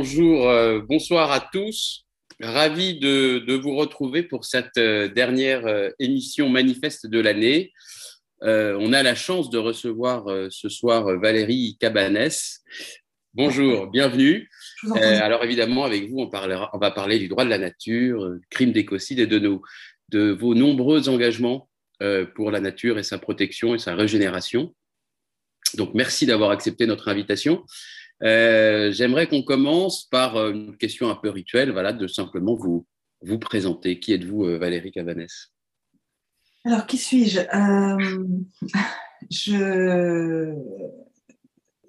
bonjour, euh, bonsoir à tous. Ravi de, vous retrouver pour cette euh, dernière euh, émission manifeste de l'année. on a la chance de recevoir ce soir Valérie Cabanès. Bonjour, bienvenue. alors évidemment, avec vous, on, on, va parler du droit de la nature, crime d'écocide et de, nos, de vos nombreux engagements pour la nature et sa protection et sa régénération. Donc merci d'avoir accepté notre invitation. Euh, j'aimerais qu'on commence par euh, une question un peu rituelle, voilà, de simplement vous, vous présenter. Qui êtes-vous, euh, Valérie Cavanès? Alors, qui suis-je? Je...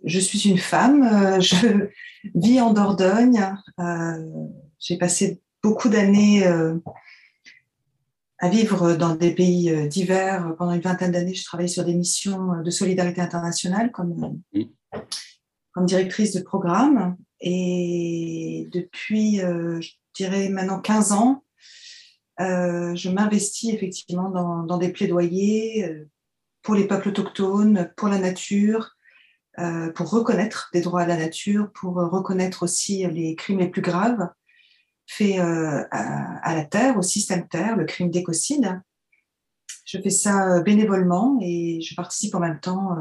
je suis une femme, je vis en Dordogne. J'ai passé beaucoup d'années à vivre dans des pays divers. Pendant une vingtaine d'années, je travaillais sur des missions de solidarité internationale comme comme directrice de programme. Et depuis, euh, je dirais maintenant 15 ans, euh, je m'investis effectivement dans, des plaidoyers euh, pour les peuples autochtones, pour la nature, pour reconnaître des droits à la nature, pour reconnaître aussi les crimes les plus graves faits à, la terre, au système terre, le crime d'écocide. Je fais ça bénévolement et je participe en même temps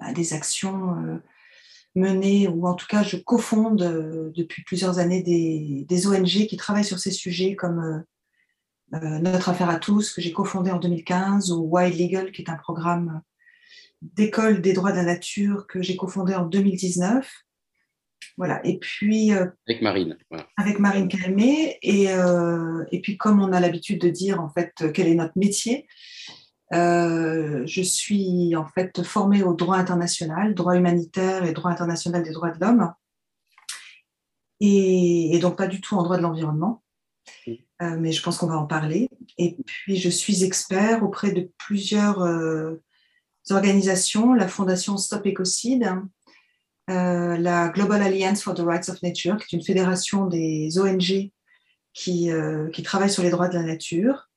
à des actions mener, ou en tout cas je cofonde euh, depuis plusieurs années des, ONG qui travaillent sur ces sujets comme euh, euh, Notre Affaire à tous, que j'ai cofondé en 2015, ou Wild Legal, qui est un programme d'école des droits de la nature que j'ai cofondé en 2019. Voilà. Et puis. avec Marine. Avec Marine Calmé. Et, et puis, comme on a l'habitude de dire, en fait, quel est notre métier, euh, je suis en fait formée au droit international, droit humanitaire et droit international des droits de l'homme, et, donc pas du tout en droit de l'environnement, euh, mais je pense qu'on va en parler. Et puis je suis expert auprès de plusieurs euh, organisations, la Fondation Stop Ecocide, la Global Alliance for the Rights of Nature, qui est une fédération des ONG qui, qui travaillent sur les droits de la nature,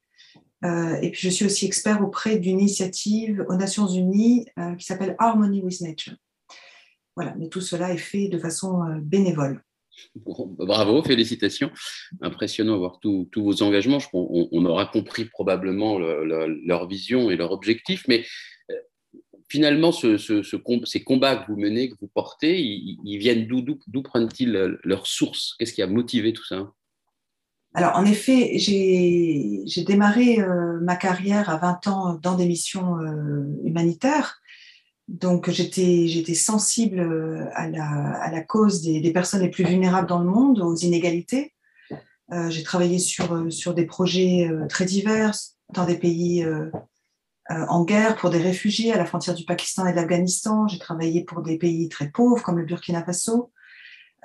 euh, et puis, je suis aussi expert auprès d'une initiative aux Nations Unies euh, qui s'appelle Harmony with Nature. Voilà, mais tout cela est fait de façon euh, bénévole. Bah, bravo, félicitations. Impressionnant voir tous vos engagements. On, aura compris probablement leur vision et leur objectif, mais finalement, ce, ces combats que vous menez, que vous portez, ils viennent d'où D'où prennent-ils leur source? Qu'est-ce qui a motivé tout ça? Alors, en effet, j'ai démarré euh, ma carrière à 20 ans dans des missions euh, humanitaires. Donc, j'étais sensible euh, à la, cause des, personnes les plus vulnérables dans le monde, aux inégalités. j'ai travaillé sur, sur des projets très divers dans des pays en guerre pour des réfugiés à la frontière du Pakistan et de l'Afghanistan. J'ai travaillé pour des pays très pauvres comme le Burkina Faso.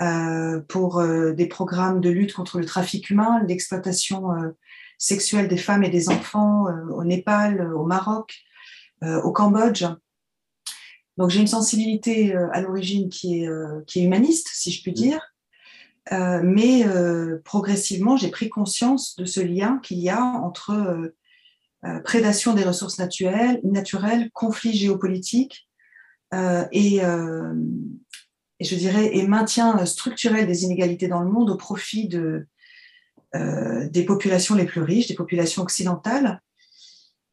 Euh, pour euh, des programmes de lutte contre le trafic humain, l'exploitation euh, sexuelle des femmes et des enfants au Népal, au Maroc, au Cambodge. Donc j'ai une sensibilité à l'origine qui est, qui est humaniste, si je puis dire, mais progressivement j'ai pris conscience de ce lien qu'il y a entre prédation des ressources naturelles, naturelles conflits géopolitiques et, et je dirais, et maintien structurel des inégalités dans le monde au profit de, euh, des populations les plus riches, des populations occidentales.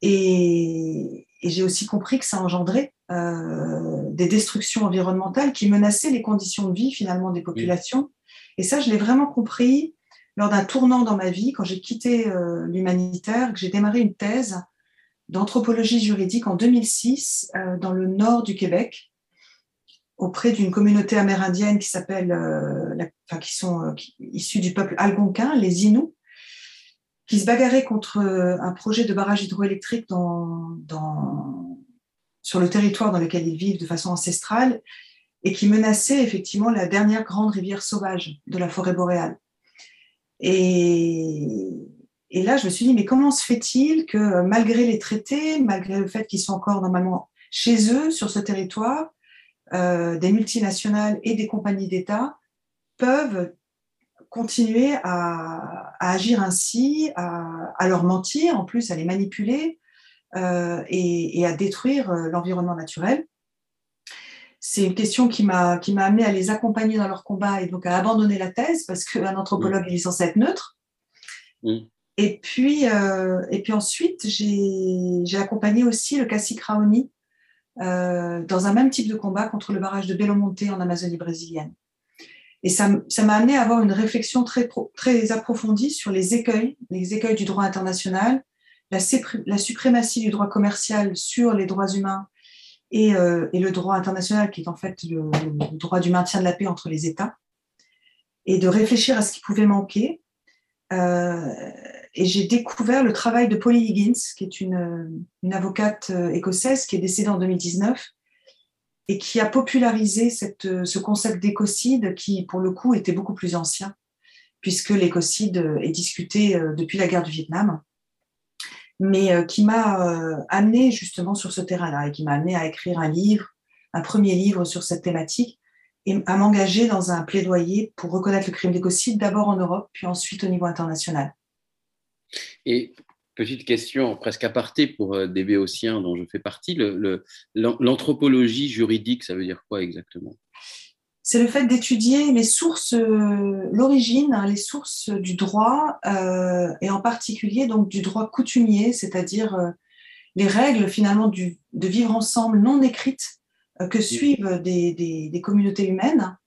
Et, j'ai aussi compris que ça engendrait euh, des destructions environnementales qui menaçaient les conditions de vie finalement des populations. Et ça, je l'ai vraiment compris lors d'un tournant dans ma vie, quand j'ai quitté euh, l'humanitaire, que j'ai démarré une thèse d'anthropologie juridique en 2006 dans le nord du Québec, auprès d'une communauté amérindienne qui s'appelle, euh, enfin, qui sont euh, issus du peuple algonquin, les Inuits, qui se bagarraient contre euh, un projet de barrage hydroélectrique dans, dans, sur le territoire dans lequel ils vivent de façon ancestrale et qui menaçait effectivement la dernière grande rivière sauvage de la forêt boréale. Et, et là, je me suis dit, mais comment se fait-il que malgré les traités, malgré le fait qu'ils sont encore normalement chez eux, sur ce territoire, euh, des multinationales et des compagnies d'État peuvent continuer à, agir ainsi, à, leur mentir, en plus à les manipuler euh, et, à détruire euh, l'environnement naturel. c'est une question qui m'a amené à les accompagner dans leur combat et donc à abandonner la thèse parce qu'un anthropologue il est censé être neutre. Et puis euh, et puis ensuite j'ai accompagné aussi le Cassis Raoni euh, dans un même type de combat contre le barrage de Belo Monte en Amazonie brésilienne. Et ça m'a amené à avoir une réflexion très, très approfondie sur les écueils, les écueils du droit international, la, suprématie du droit commercial sur les droits humains et, euh, et, le droit international, qui est en fait le, droit du maintien de la paix entre les États, et de réfléchir à ce qui pouvait manquer. Euh, et j'ai découvert le travail de Polly Higgins, qui est une, avocate euh, écossaise qui est décédée en 2019 et qui a popularisé cette, ce concept d'écocide qui, pour le coup, était beaucoup plus ancien, puisque l'écocide est discuté depuis la guerre du Vietnam mais euh, qui m'a euh, amené justement sur ce terrain-là et qui m'a amené à écrire un livre, un premier livre sur cette thématique et à m'engager dans un plaidoyer pour reconnaître le crime d'écocide d'abord en Europe, puis ensuite au niveau international. Et petite question presque aparté pour euh, des béotiens dont je fais partie, l'anthropologie juridique, ça veut dire quoi exactement? C'est le fait d'étudier les sources, euh, l'origine, hein, les sources du droit, euh, et en particulier donc du droit coutumier, c'est-à-dire euh, les règles finalement du, de vivre ensemble non écrites que suivent des, des, communautés humaines.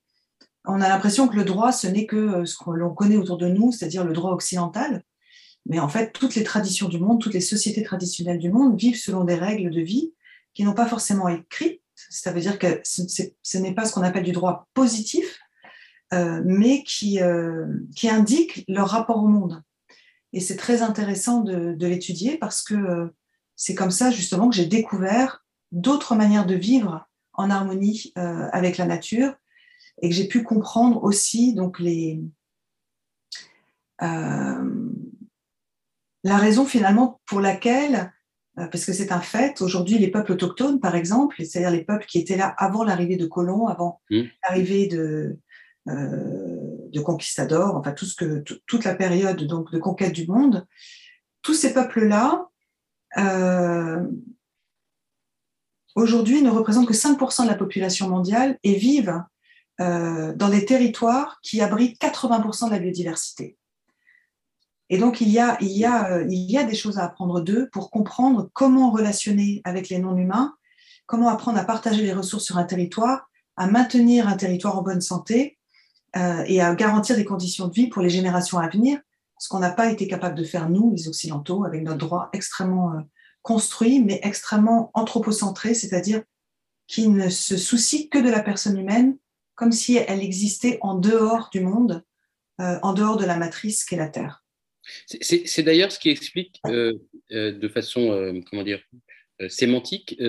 On a l'impression que le droit, ce n'est que ce que l'on connaît autour de nous, c'est-à-dire le droit occidental. Mais en fait, toutes les traditions du monde, toutes les sociétés traditionnelles du monde vivent selon des règles de vie qui n'ont pas forcément écrites, ça veut dire que ce, n'est pas ce qu'on appelle du droit positif, euh, mais qui, euh, qui indique leur rapport au monde. Et c'est très intéressant de, l'étudier parce que euh, c'est comme ça justement que j'ai découvert d'autres manières de vivre en harmonie avec la nature et que j'ai pu comprendre aussi donc les la raison finalement pour laquelle euh, parce que c'est un fait. Aujourd'hui, les peuples autochtones, par exemple, c'est-à-dire les peuples qui étaient là avant l'arrivée de colons, avant mmh. l'arrivée de, euh, de conquistadors, enfin tout ce que, toute la période donc, de conquête du monde, tous ces peuples-là, euh, aujourd'hui, ne représentent que 5% de la population mondiale et vivent dans des territoires qui abritent 80% de la biodiversité. Et donc, il y a, il y a, euh, il y a des choses à apprendre d'eux pour comprendre comment relationner avec les non-humains, comment apprendre à partager les ressources sur un territoire, à maintenir un territoire en bonne santé euh, et à garantir des conditions de vie pour les générations à venir, ce qu'on n'a pas été capable de faire, nous, les Occidentaux, avec notre droit extrêmement euh, construit, mais extrêmement anthropocentré, c'est-à-dire qui ne se soucie que de la personne humaine, comme si elle existait en dehors du monde, euh, en dehors de la matrice qu'est la Terre. C'est d'ailleurs ce qui explique euh, euh, de façon euh, comment dire, sémantique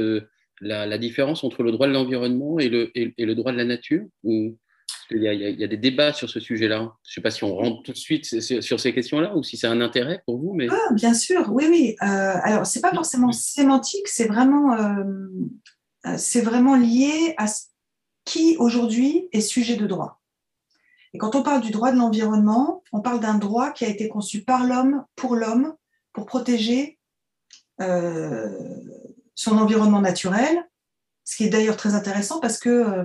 la, différence entre le droit de l'environnement et le, droit de la nature il y, a, il y, a, des débats sur ce sujet-là? Je ne sais pas si on rentre tout de suite sur, ces questions-là ou si c'est un intérêt pour vous. Ah, bien sûr, oui, oui. alors, ce n'est pas forcément sémantique, c'est vraiment, vraiment lié à qui aujourd'hui est sujet de droit. Et quand on parle du droit de l'environnement, on parle d'un droit qui a été conçu par l'homme, pour l'homme, pour protéger euh, son environnement naturel, ce qui est d'ailleurs très intéressant parce que euh,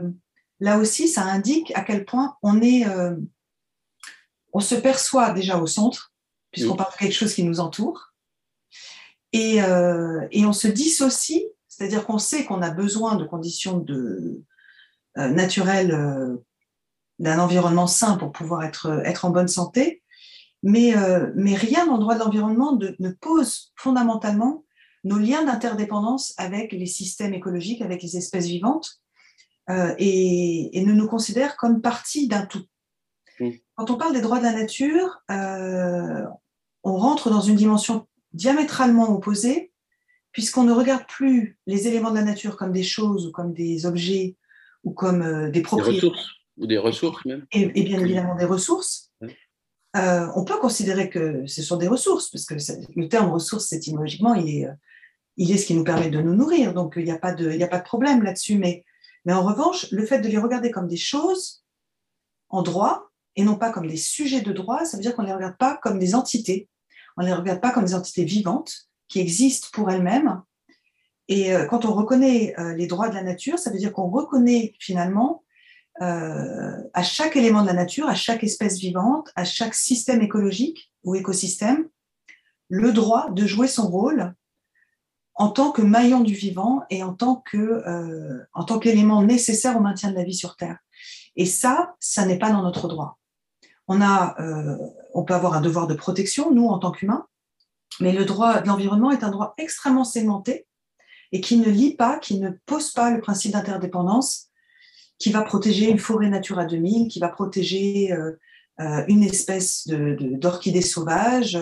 là aussi, ça indique à quel point on est, euh, on se perçoit déjà au centre, puisqu'on parle de quelque chose qui nous entoure, et, et on se dissocie, c'est-à-dire qu'on sait qu'on a besoin de conditions de, naturelles d'un environnement sain pour pouvoir être, être en bonne santé. Mais, euh, mais rien dans le droit de l'environnement ne pose fondamentalement nos liens d'interdépendance avec les systèmes écologiques, avec les espèces vivantes, euh, et, ne nous considère comme partie d'un tout. Mmh. Quand on parle des droits de la nature, euh, on rentre dans une dimension diamétralement opposée, puisqu'on ne regarde plus les éléments de la nature comme des choses ou comme des objets ou comme des propriétés. Ou des ressources même. Et, bien évidemment des ressources. Euh, on peut considérer que ce sont des ressources, parce que le terme ressources, étymologiquement, il est, euh, il est ce qui nous permet de nous nourrir. Donc, il n'y a, pas de, il a pas de problème là-dessus. Mais, mais en revanche, le fait de les regarder comme des choses en droit, et non pas comme des sujets de droit, ça veut dire qu'on ne les regarde pas comme des entités. On ne les regarde pas comme des entités vivantes qui existent pour elles-mêmes Et quand on reconnaît les droits de la nature, ça veut dire qu'on reconnaît finalement à chaque élément de la nature, à chaque espèce vivante, à chaque système écologique ou écosystème, le droit de jouer son rôle en tant que maillon du vivant et en tant qu'élément nécessaire au maintien de la vie sur Terre. Et ça, ça n'est pas dans notre droit. On, a, euh, on peut avoir un devoir de protection, nous, en tant qu'humains, mais le droit de l'environnement est un droit extrêmement segmenté et qui ne lie pas, qui ne pose pas le principe d'interdépendance, qui va protéger une forêt Natura 2000, qui va protéger euh, euh, une espèce d'orchidée de, sauvage,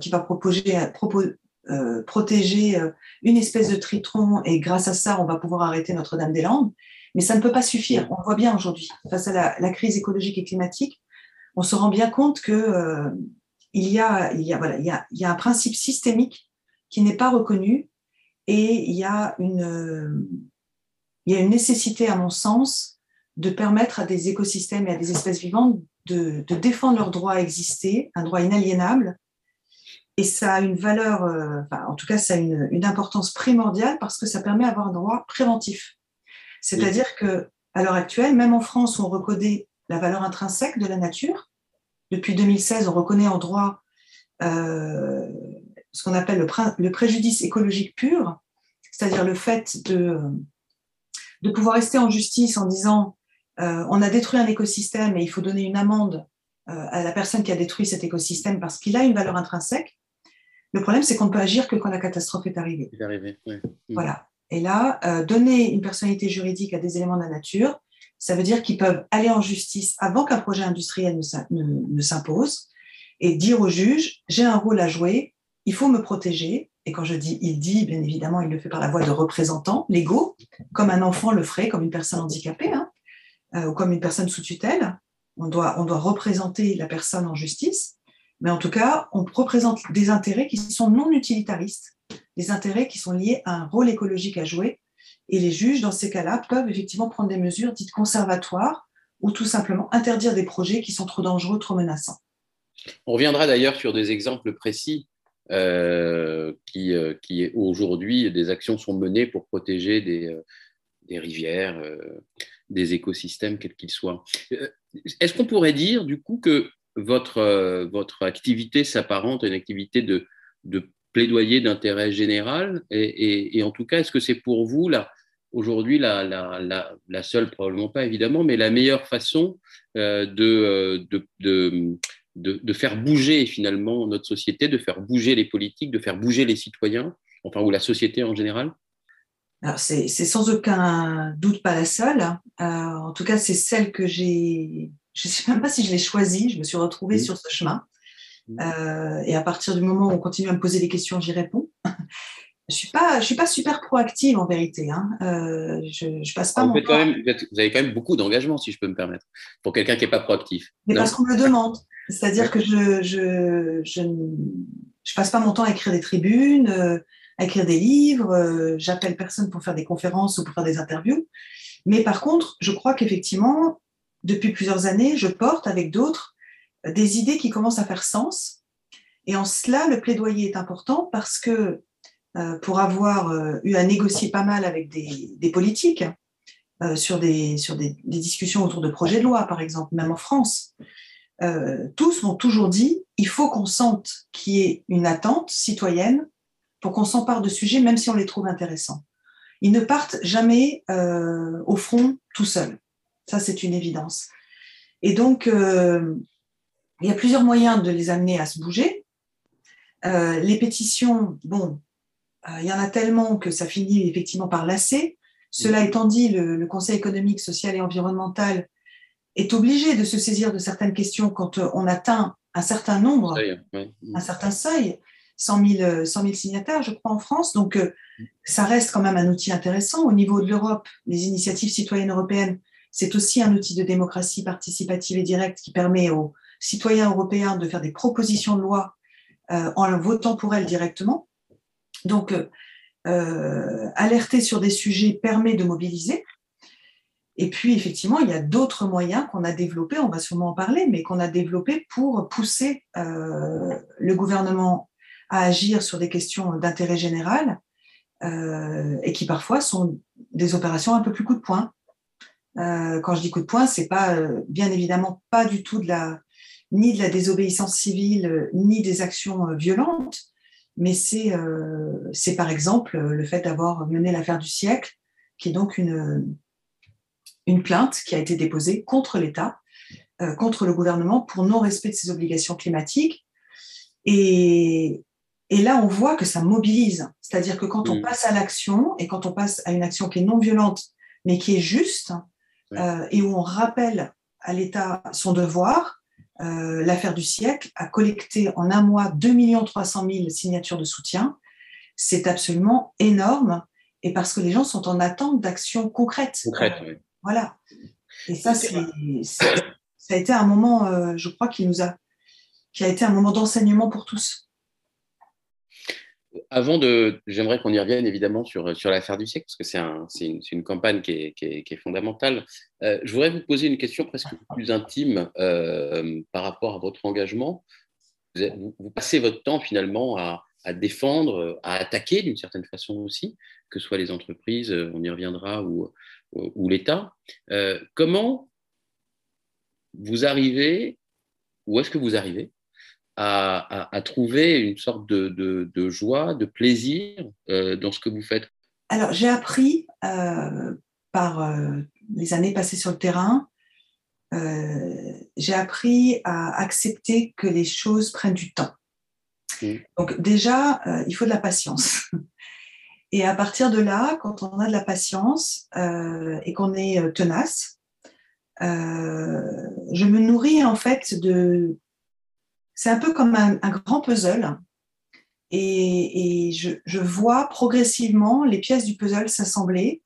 qui va proposer, protéger une espèce de tritron, et grâce à ça, on va pouvoir arrêter Notre-Dame-des-Landes. Mais ça ne peut pas suffire. On voit bien aujourd'hui, face à la, crise écologique et climatique, on se rend bien compte qu'il euh, y, a, il y, a, voilà, il, y a, y a un principe systémique qui n'est pas reconnu et il y, a une, il y a une nécessité, à mon sens, de permettre à des écosystèmes et à des espèces vivantes de, défendre leur droit à exister, un droit inaliénable. Et ça a une valeur, euh, enfin, en tout cas, ça a une, importance primordiale parce que ça permet d'avoir un droit préventif. C'est-à-dire que à l'heure actuelle, même en France, on reconnaît la valeur intrinsèque de la nature. Depuis 2016, on reconnaît en droit euh, ce qu'on appelle le, préjudice écologique pur, c'est-à-dire le fait de, de pouvoir rester en justice en disant euh, on a détruit un écosystème et il faut donner une amende euh, à la personne qui a détruit cet écosystème parce qu'il a une valeur intrinsèque. Le problème, c'est qu'on ne peut agir que quand la catastrophe est arrivée. Est arrivé, Voilà. Et là, euh, donner une personnalité juridique à des éléments de la nature, ça veut dire qu'ils peuvent aller en justice avant qu'un projet industriel ne, s'impose et dire au juge, j'ai un rôle à jouer, il faut me protéger. Et quand je dis il dit, bien évidemment, il le fait par la voix de représentants légaux, comme un enfant le ferait, comme une personne handicapée, hein, euh, ou comme une personne sous tutelle. On doit, on doit représenter la personne en justice, mais en tout cas, on représente des intérêts qui sont non utilitaristes des intérêts qui sont liés à un rôle écologique à jouer. Et les juges, dans ces cas-là, peuvent effectivement prendre des mesures dites conservatoires ou tout simplement interdire des projets qui sont trop dangereux, trop menaçants. On reviendra d'ailleurs sur des exemples précis euh, qui, euh, qui aujourd'hui, des actions sont menées pour protéger des, euh, des rivières, des écosystèmes, quels qu'ils soient. Est-ce qu'on pourrait dire, du coup, que votre, votre activité s'apparente à une activité de, de plaidoyer d'intérêt général? Et, en tout cas, est-ce que c'est pour vous là, aujourd'hui la, la, la, seule, probablement pas évidemment, mais la meilleure façon euh, euh, de, de, de, de, faire bouger finalement notre société, de faire bouger les politiques, de faire bouger les citoyens, enfin, ou la société en général? Alors, c'est sans aucun doute pas la seule. Euh, en tout cas, c'est celle que j'ai. Je ne sais même pas si je l'ai choisie. Je me suis retrouvée sur ce chemin. Euh, et à partir du moment où on continue à me poser des questions, j'y réponds. je suis pas, je suis pas super proactive en vérité. Hein. Euh, je, je, passe pas vous, quand même, vous avez quand même beaucoup d'engagement, si je peux me permettre, pour quelqu'un qui n'est pas proactif. Mais parce qu'on me le demande. C'est-à-dire que je, je, je, je, passe pas mon temps à écrire des tribunes, euh, à écrire des livres. J'appelle personne pour faire des conférences ou pour faire des interviews. Mais par contre, je crois qu'effectivement, depuis plusieurs années, je porte avec d'autres des idées qui commencent à faire sens. Et en cela, le plaidoyer est important parce que euh, pour avoir euh, eu à négocier pas mal avec des, politiques euh, sur, des, sur des, discussions autour de projets de loi, par exemple, même en France, tous m'ont toujours dit il faut qu'on sente qu'il y ait une attente citoyenne pour qu'on s'empare de sujets, même si on les trouve intéressants. Ils ne partent jamais au front tout seuls. Ça, c'est une évidence. Et donc, il y a plusieurs moyens de les amener à se bouger. Euh, les pétitions, bon, euh, il y en a tellement que ça finit effectivement par lasser. Cela étant dit, le, Conseil économique, social et environnemental est obligé de se saisir de certaines questions quand euh, on atteint un certain nombre, un certain seuil, 100 000, 100 000, signataires, je crois, en France. Donc, ça reste quand même un outil intéressant. Au niveau de l'Europe, les initiatives citoyennes européennes, c'est aussi un outil de démocratie participative et directe qui permet aux, citoyens européens de faire des propositions de loi euh, en votant pour elles directement. Donc, euh, euh, alerter sur des sujets permet de mobiliser. Et puis, effectivement, il y a d'autres moyens qu'on a développés, on va sûrement en parler, mais qu'on a développés pour pousser le gouvernement à agir sur des questions d'intérêt général. et qui parfois sont des opérations un peu plus coup de poing. quand je dis coup de poing, c'est pas bien évidemment pas du tout de la ni de la désobéissance civile ni des actions violentes, mais c'est c'est par exemple le fait d'avoir mené l'affaire du siècle, qui est donc une une plainte qui a été déposée contre l'État, contre le gouvernement pour non-respect de ses obligations climatiques. Et, et là, on voit que ça mobilise. C'est-à-dire que quand on mm. passe à l'action et quand on passe à une action qui est non violente, mais qui est juste, euh, et où on rappelle à l'État son devoir, euh, l'affaire du siècle a collecté en un mois 2 300 000 signatures de soutien. C'est absolument énorme, et parce que les gens sont en attente d'actions concrètes. Concrètes, oui. Voilà. Et ça, c'est, ça a été un moment, euh, je crois, qui nous a, qui a été un moment d'enseignement pour tous. Avant de, j'aimerais qu'on y revienne évidemment sur, sur l'affaire du siècle, parce que c'est un, une, une, campagne qui est, qui est, qui est fondamentale. Euh, je voudrais vous poser une question presque plus intime euh, par rapport à votre engagement. Vous, vous, passez votre temps finalement à, à défendre, à attaquer d'une certaine façon aussi, que ce soit les entreprises, on y reviendra, ou, ou, l'État. Euh, comment vous arrivez, où est-ce que vous arrivez à, trouver une sorte de, joie, de plaisir euh, dans ce que vous faites? Alors, j'ai appris euh, par les années passées sur le terrain, j'ai appris à accepter que les choses prennent du temps. Mmh. Donc déjà, il faut de la patience. Et à partir de là, quand on a de la patience et qu'on est tenace, je me nourris en fait de, c'est un peu comme un, grand puzzle. Et, je, vois progressivement les pièces du puzzle s'assembler.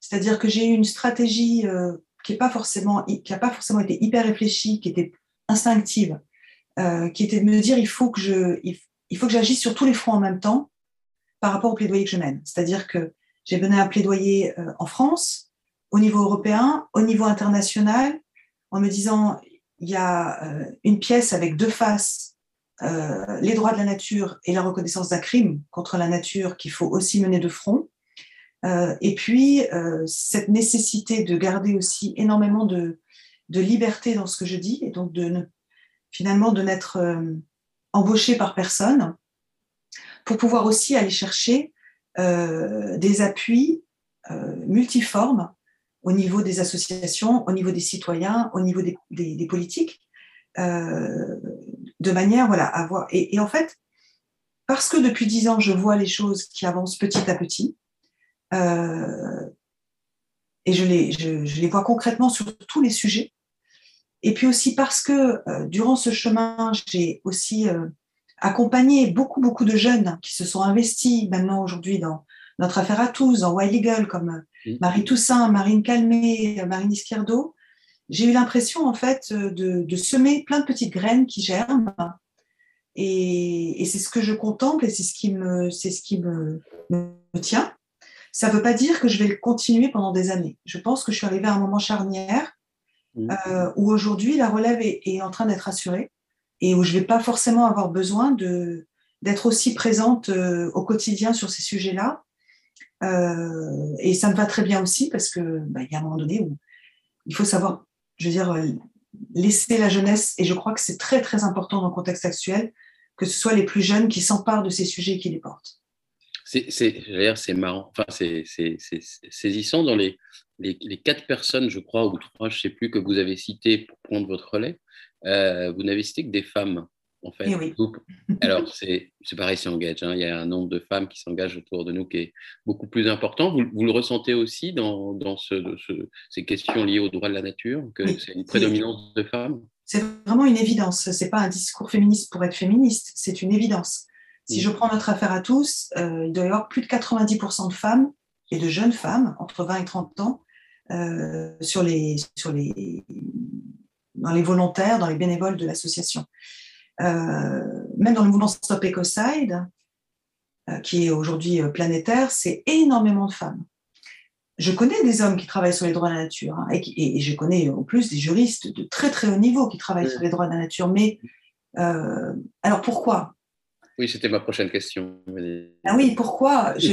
C'est-à-dire que j'ai eu une stratégie euh, qui n'a pas, forcément, pas forcément été hyper réfléchie, qui était instinctive, euh, qui était de me dire il faut que je, il, faut que j'agisse sur tous les fronts en même temps par rapport au plaidoyer que je mène. C'est-à-dire que j'ai mené un plaidoyer euh, en France, au niveau européen, au niveau international, en me disant il y a euh, une pièce avec deux faces, euh, les droits de la nature et la reconnaissance d'un crime contre la nature qu'il faut aussi mener de front. Et puis, cette nécessité de garder aussi énormément de, de, liberté dans ce que je dis, et donc de finalement de n'être embauché par personne, pour pouvoir aussi aller chercher des appuis multiformes au niveau des associations, au niveau des citoyens, au niveau des, politiques, euh, de manière voilà, à voir. Et, en fait, parce que depuis dix ans, je vois les choses qui avancent petit à petit, euh, et je les, je, les vois concrètement sur tous les sujets, et puis aussi parce que euh, durant ce chemin, j'ai aussi euh, accompagné beaucoup, beaucoup de jeunes qui se sont investis maintenant aujourd'hui dans notre affaire à tous, dans Wild Eagle, comme Marie Toussaint, Marine Calmé, Marine Izquierdo, j'ai eu l'impression en fait de, semer plein de petites graines qui germent. Et, c'est ce que je contemple et c'est ce qui me, c'est ce qui me, tient. Ça ne veut pas dire que je vais le continuer pendant des années. Je pense que je suis arrivée à un moment charnière euh, où aujourd'hui la relève est, en train d'être assurée et où je ne vais pas forcément avoir besoin d'être aussi présente euh, au quotidien sur ces sujets-là euh, et ça me va très bien aussi parce que bah, y a un moment donné où il faut savoir, je veux dire, laisser la jeunesse. Et je crois que c'est très très important dans le contexte actuel que ce soit les plus jeunes qui s'emparent de ces sujets et qui les portent. C'est marrant, enfin, c'est saisissant dans les, quatre personnes, je crois, ou trois, je ne sais plus, que vous avez citées pour prendre votre relais. Euh, vous n'avez cité que des femmes en fait. Eh alors, c'est pareil, c'est engage. Hein. Il y a un nombre de femmes qui s'engagent autour de nous qui est beaucoup plus important. Vous, vous le ressentez aussi dans, dans ce, ces questions liées aux droits de la nature, que c'est une prédominance de femmes? C'est vraiment une évidence. Ce n'est pas un discours féministe pour être féministe, c'est une évidence. Si mm. je prends notre affaire à tous, euh, il doit y avoir plus de 90% de femmes et de jeunes femmes entre 20 et 30 ans euh, sur les, sur les, dans les volontaires, dans les bénévoles de l'association. Euh, même dans le mouvement Stop Ecocide, euh, qui est aujourd'hui euh, planétaire, c'est énormément de femmes. Je connais des hommes qui travaillent sur les droits de la nature, hein, et, je connais en plus des juristes de très très haut niveau qui travaillent sur les droits de la nature. Mais alors pourquoi? Oui, c'était ma prochaine question. Ah oui, pourquoi? Je,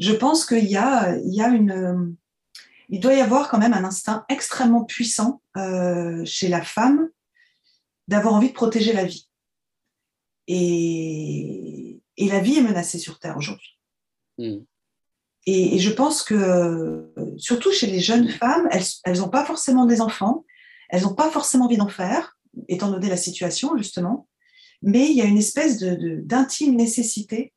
je pense qu'il y a, il y a une, il doit y avoir quand même un instinct extrêmement puissant euh, chez la femme d'avoir envie de protéger la vie. Et, et, la vie est menacée sur Terre aujourd'hui. Hmm. Et, je pense que, surtout chez les jeunes femmes, elles n'ont pas forcément des enfants, elles n'ont pas forcément envie d'en faire, étant donné la situation, justement, mais il y a une espèce d'intime nécessité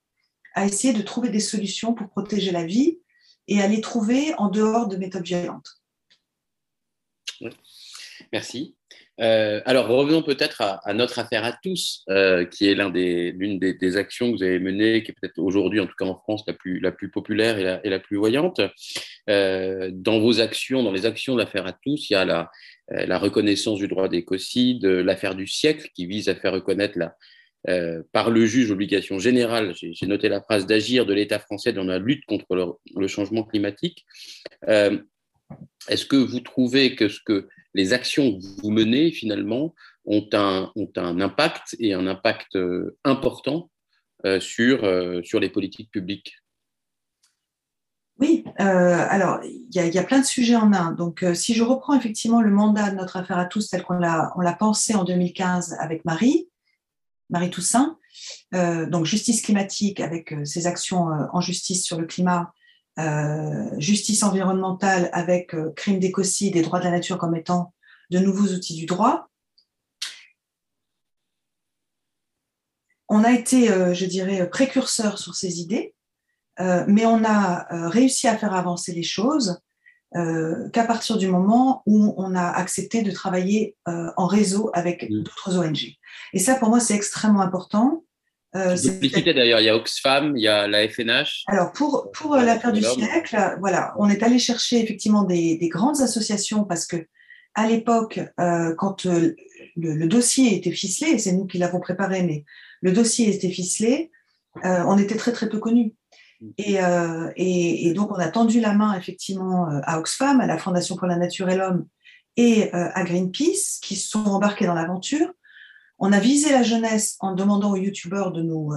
à essayer de trouver des solutions pour protéger la vie et à les trouver en dehors de méthodes violentes. Merci. Euh, alors revenons peut-être à, notre affaire à tous, euh, qui est l'une des, actions que vous avez menées, qui est peut-être aujourd'hui, en tout cas en France, la plus, la plus populaire et la, et la plus voyante. Euh, dans vos actions, dans les actions de l'affaire à tous, il y a la, la reconnaissance du droit d'écocide, l'affaire du siècle, qui vise à faire reconnaître la, euh, par le juge l'obligation générale, j'ai noté la phrase d'agir de l'État français dans la lutte contre le, changement climatique. Euh, Est-ce que vous trouvez que, ce que les actions que vous menez finalement ont un, impact et un impact euh, important sur, sur les politiques publiques? Oui, alors il y, a plein de sujets en un. Donc, si je reprends effectivement le mandat de notre affaire à tous tel qu'on l'a pensé en 2015 avec Marie, Marie Toussaint. Euh, donc justice climatique avec euh, ses actions euh, en justice sur le climat, justice environnementale avec crime d'écocide et droit de la nature comme étant de nouveaux outils du droit. On a été, je dirais, précurseur sur ces idées, mais on a réussi à faire avancer les choses euh, qu'à partir du moment où on a accepté de travailler euh, en réseau avec mm. d'autres ONG. Et ça, pour moi, c'est extrêmement important. Euh, d'ailleurs, il y a Oxfam, il y a la FNH. Alors, pour, pour l'affaire du siècle, voilà, on est allé chercher effectivement des, des grandes associations parce que à l'époque, euh, quand le, le, dossier était ficelé, et c'est nous qui l'avons préparé, mais le dossier était ficelé, on était très très peu connus. Euh, et, et, donc, on a tendu la main effectivement euh, à Oxfam, à la Fondation pour la Nature et l'Homme et euh, à Greenpeace, qui se sont embarqués dans l'aventure. On a visé la jeunesse en demandant aux youtubeurs de nous,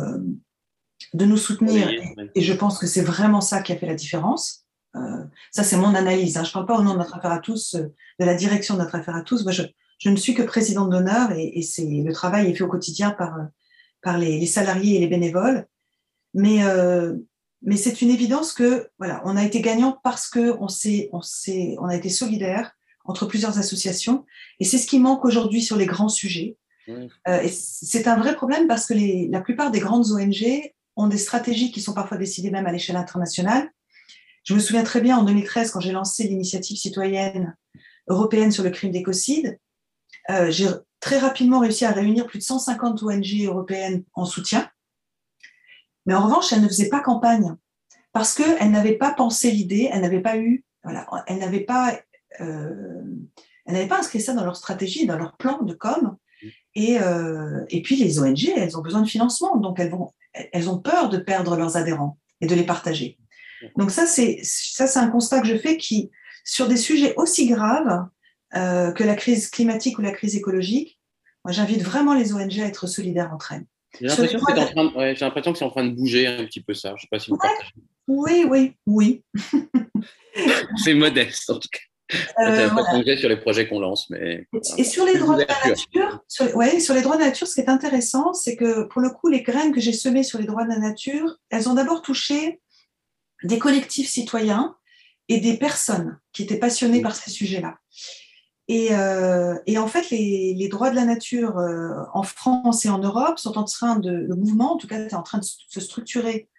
de nous soutenir. Et, je pense que c'est vraiment ça qui a fait la différence. ça, c'est mon analyse. Hein. Je ne parle pas au nom de notre affaire à tous, de la direction de notre affaire à tous. Moi, je, je ne suis que présidente d'honneur et, c'est le travail est fait au quotidien par, par les, les salariés et les bénévoles. Mais mais c'est une évidence que voilà, on a été gagnant parce que on s'est, on s'est, on a été solidaire entre plusieurs associations, et c'est ce qui manque aujourd'hui sur les grands sujets. Euh, et c'est un vrai problème parce que les, la plupart des grandes ONG ont des stratégies qui sont parfois décidées même à l'échelle internationale. Je me souviens très bien en 2013 quand j'ai lancé l'initiative citoyenne européenne sur le crime d'écocide, euh, j'ai très rapidement réussi à réunir plus de 150 ONG européennes en soutien. Mais en revanche, elle ne faisait pas campagne parce qu'elle n'avait pas pensé l'idée, elle n'avait pas eu, voilà, elle n'avait pas, euh, elle n'avait pas inscrit ça dans leur stratégie, dans leur plan de com. Et, euh, et puis les ONG, elles ont besoin de financement, donc elles, vont, elles ont peur de perdre leurs adhérents et de les partager. Donc ça, c'est ça, c'est un constat que je fais qui, sur des sujets aussi graves euh, que la crise climatique ou la crise écologique, moi, j'invite vraiment les ONG à être solidaires entre elles. J'ai l'impression, que c'est en train de bouger un petit peu ça. Je sais pas si vous partagez. Oui, oui, oui. c'est modeste en tout cas. Euh, voilà. sur les projets qu'on lance, mais et sur les droits de la nature, sur, ouais, sur les droits de la nature, ce qui est intéressant, c'est que pour le coup, les graines que j'ai semées sur les droits de la nature, elles ont d'abord touché des collectifs citoyens et des personnes qui étaient passionnées par ces sujets-là. Et, euh, et, en fait, les, droits de la nature euh, en France et en Europe sont en train de, le mouvement, en tout cas, est en train de se structurer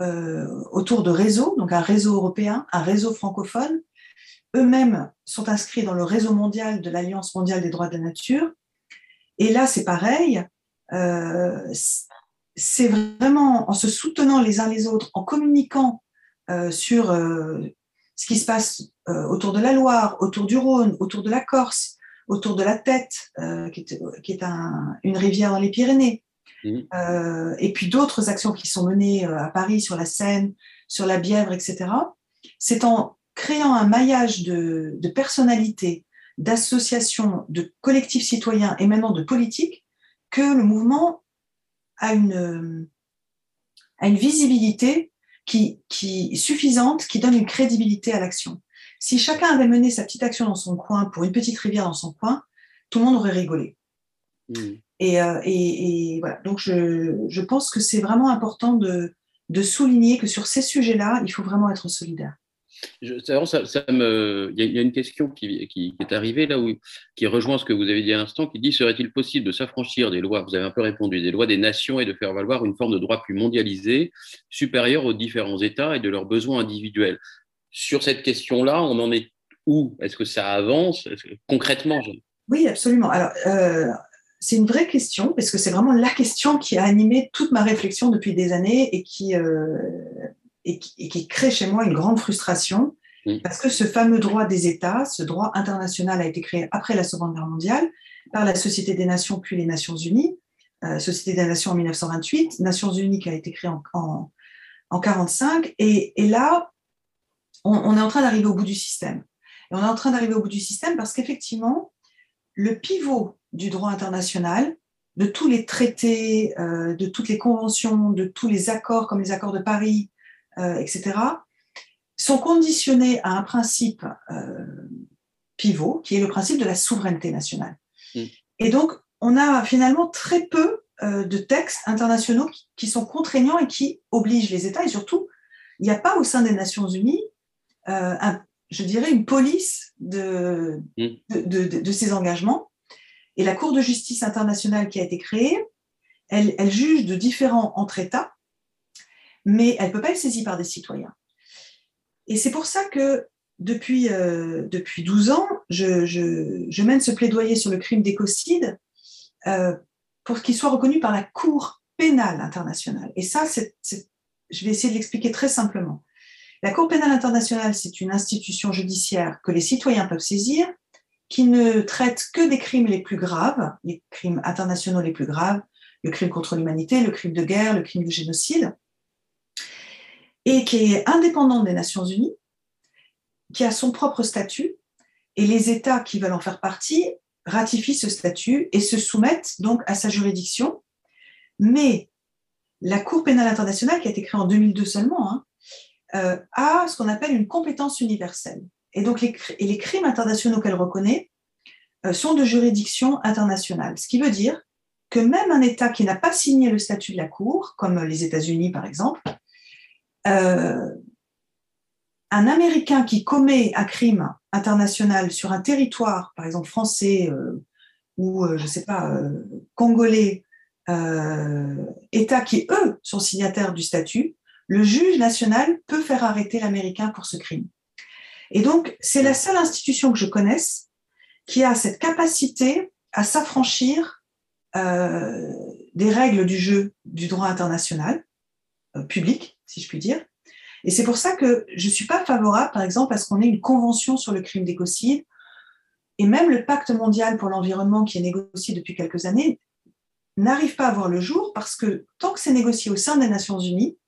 euh, autour de réseaux, donc un réseau européen, un réseau francophone. Eux-mêmes sont inscrits dans le réseau mondial de l'Alliance mondiale des droits de la nature. Et là, c'est pareil. C'est vraiment en se soutenant les uns les autres, en communiquant sur ce qui se passe euh, autour de la Loire, autour du Rhône, autour de la Corse, autour de la Tête, euh, qui est, qui est un, une rivière dans les Pyrénées. Mmh. Euh, et puis d'autres actions qui sont menées à Paris, sur la Seine, sur la Bièvre, etc. C'est en créant un maillage de, de personnalités, d'associations, de collectifs citoyens et maintenant de politiques que le mouvement a une, a une visibilité qui, qui suffisante, qui donne une crédibilité à l'action. Si chacun avait mené sa petite action dans son coin pour une petite rivière dans son coin, tout le monde aurait rigolé. Hmm. Euh, et, et, voilà. Donc, je, je pense que c'est vraiment important de, de souligner que sur ces sujets-là, il faut vraiment être solidaire. ça, ça me, il y, a une question qui, qui, est arrivée là où, qui rejoint ce que vous avez dit à l'instant, qui dit serait-il possible de s'affranchir des lois Vous avez un peu répondu des lois des nations et de faire valoir une forme de droit plus mondialisé, supérieur aux différents États et de leurs besoins individuels? Sur cette question-là, on en est où? Est-ce que ça avance? Concrètement Oui, absolument. Alors, euh, c'est une vraie question, parce que c'est vraiment la question qui a animé toute ma réflexion depuis des années et qui, euh, et qui, crée chez moi une grande frustration, parce que ce fameux droit des États, ce droit international a été créé après la Seconde Guerre mondiale par la Société des Nations puis les Nations Unies, euh, Société des Nations en 1928, Nations Unies qui a été créée en, en, 1945, et, et, là, on, on est en train d'arriver au bout du système. Et on est en train d'arriver au bout du système parce qu'effectivement, le pivot du droit international, de tous les traités, euh, de toutes les conventions, de tous les accords comme les accords de Paris, euh, etc., sont conditionnés à un principe euh, pivot, qui est le principe de la souveraineté nationale. Mm. Et donc, on a finalement très peu de textes internationaux qui, sont contraignants et qui obligent les États, et surtout, il n'y a pas au sein des Nations Unies je dirais, une police de, mm. de, de, ces engagements. Et la Cour de justice internationale qui a été créée, elle, elle juge de différents entre États, mais elle ne peut pas être saisie par des citoyens. Et c'est pour ça que depuis, euh, depuis 12 ans, je, je, je, mène ce plaidoyer sur le crime d'écocide euh, pour qu'il soit reconnu par la Cour pénale internationale. Et ça, je vais essayer de l'expliquer très simplement. La Cour pénale internationale, c'est une institution judiciaire que les citoyens peuvent saisir, qui ne traite que des crimes les plus graves, les crimes internationaux les plus graves, le crime contre l'humanité, le crime de guerre, le crime de génocide, et qui est indépendante des Nations Unies, qui a son propre statut, et les États qui veulent en faire partie ratifient ce statut et se soumettent donc à sa juridiction. Mais la Cour pénale internationale, qui a été créée en 2002 seulement, hein, euh, a ce qu'on appelle une compétence universelle. Et donc, les, crimes internationaux qu'elle reconnaît euh, sont de juridiction internationale. Ce qui veut dire que même un État qui n'a pas signé le statut de la Cour, comme les États-Unis par exemple, euh, un Américain qui commet un crime international sur un territoire, par exemple français ou, je ne sais pas, congolais, États qui, eux, sont signataires du statut, le juge national peut faire arrêter l'Américain pour ce crime. Et donc, c'est la seule institution que je connaisse qui a cette capacité à s'affranchir euh, des règles du jeu du droit international, euh, public, si je puis dire. Et c'est pour ça que je ne suis pas favorable, par exemple, à ce qu'on ait une convention sur le crime d'écocide. Et même le pacte mondial pour l'environnement qui est négocié depuis quelques années n'arrive pas à voir le jour parce que tant que c'est négocié au sein des Nations Unies,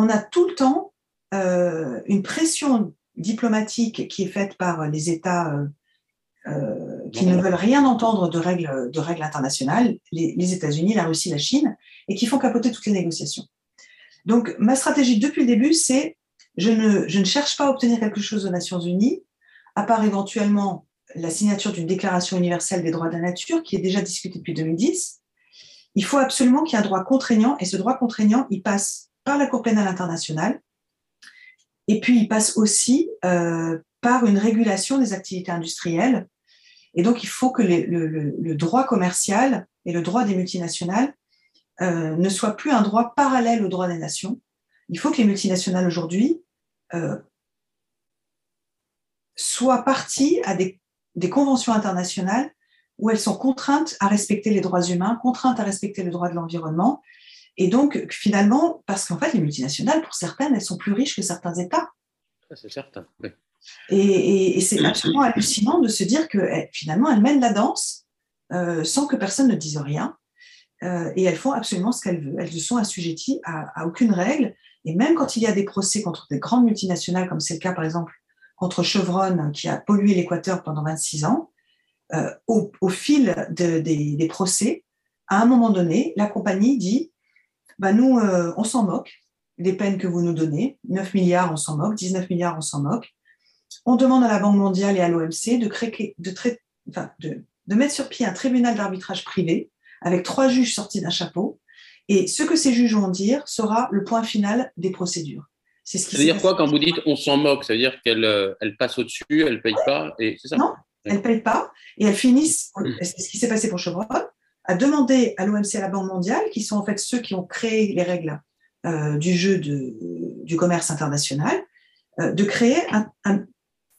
on a tout le temps euh, une pression diplomatique qui est faite par les États euh, euh, qui ne veulent rien entendre de règles, de règles internationales, les, États-Unis, la Russie, la Chine, et qui font capoter toutes les négociations. Donc, ma stratégie depuis le début, c'est je ne, je ne cherche pas à obtenir quelque chose aux Nations Unies, à part éventuellement la signature d'une déclaration universelle des droits de la nature, qui est déjà discutée depuis 2010. Il faut absolument qu'il y ait un droit contraignant, et ce droit contraignant, il passe par la Cour pénale internationale, et puis il passe aussi euh, par une régulation des activités industrielles. Et donc, il faut que le, droit commercial et le droit des multinationales euh, ne soient plus un droit parallèle au droit des nations. Il faut que les multinationales aujourd'hui euh, soient parties à des, des conventions internationales où elles sont contraintes à respecter les droits humains, contraintes à respecter le droit de l'environnement, et donc, finalement, parce qu'en fait, les multinationales, pour certaines, elles sont plus riches que certains États. C'est certain. Et, c'est absolument hallucinant de se dire que eh, finalement, elles mènent la danse euh, sans que personne ne dise rien. Euh, et elles font absolument ce qu'elles veulent. Elles ne sont assujetties à, aucune règle. Et même quand il y a des procès contre des grandes multinationales, comme c'est le cas par exemple contre Chevron, qui a pollué l'Équateur pendant 26 ans, euh, au, fil des, des procès, à un moment donné, la compagnie dit bah, nous, euh, on s'en moque des peines que vous nous donnez. 9 milliards, on s'en moque. 19 milliards, on s'en moque. On demande à la Banque mondiale et à l'OMC de, créer, de, de, de mettre sur pied un tribunal d'arbitrage privé avec trois juges sortis d'un chapeau. Et ce que ces juges vont dire sera le point final des procédures. C'est ce qui ça veut dire quoi quand vous dites on s'en moque? Ça veut dire qu'elle euh, elle passe au-dessus, elle ne paye pas et ça? Non, elle ne paye pas. Et elles finissent, c'est ce qui s'est passé pour Chevron, à demander à l'OMC et à la Banque mondiale, qui sont en fait ceux qui ont créé les règles euh, du jeu de, du commerce international, euh, de créer un, un,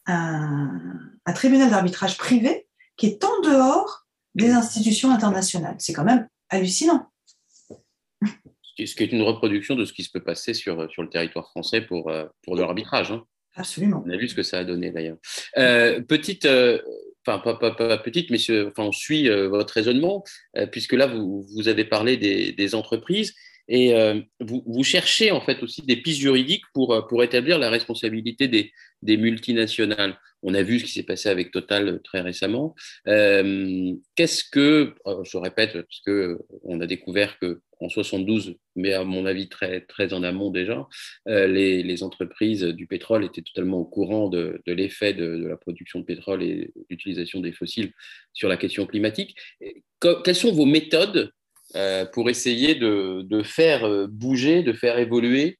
un tribunal d'arbitrage privé qui est en dehors des institutions internationales. C'est quand même hallucinant. Ce qui est une reproduction de ce qui se peut passer sur, sur le territoire français pour, euh, pour l'arbitrage. Hein. Absolument. On a vu ce que ça a donné d'ailleurs. Euh, petite, euh, enfin pas, pas, pas, petite, mais enfin, on suit votre raisonnement, puisque là, vous, vous avez parlé des entreprises et vous, vous, cherchez en fait aussi des pistes juridiques pour, pour établir la responsabilité des, des multinationales. On a vu ce qui s'est passé avec Total très récemment. Euh, qu'est-ce que, je répète, parce que on a découvert que en 72, mais à mon avis très, très en amont déjà, euh, les, entreprises du pétrole étaient totalement au courant de, l'effet de, la production de pétrole et l'utilisation des fossiles sur la question climatique. quelles sont vos méthodes euh, pour essayer de, de, faire bouger, de faire évoluer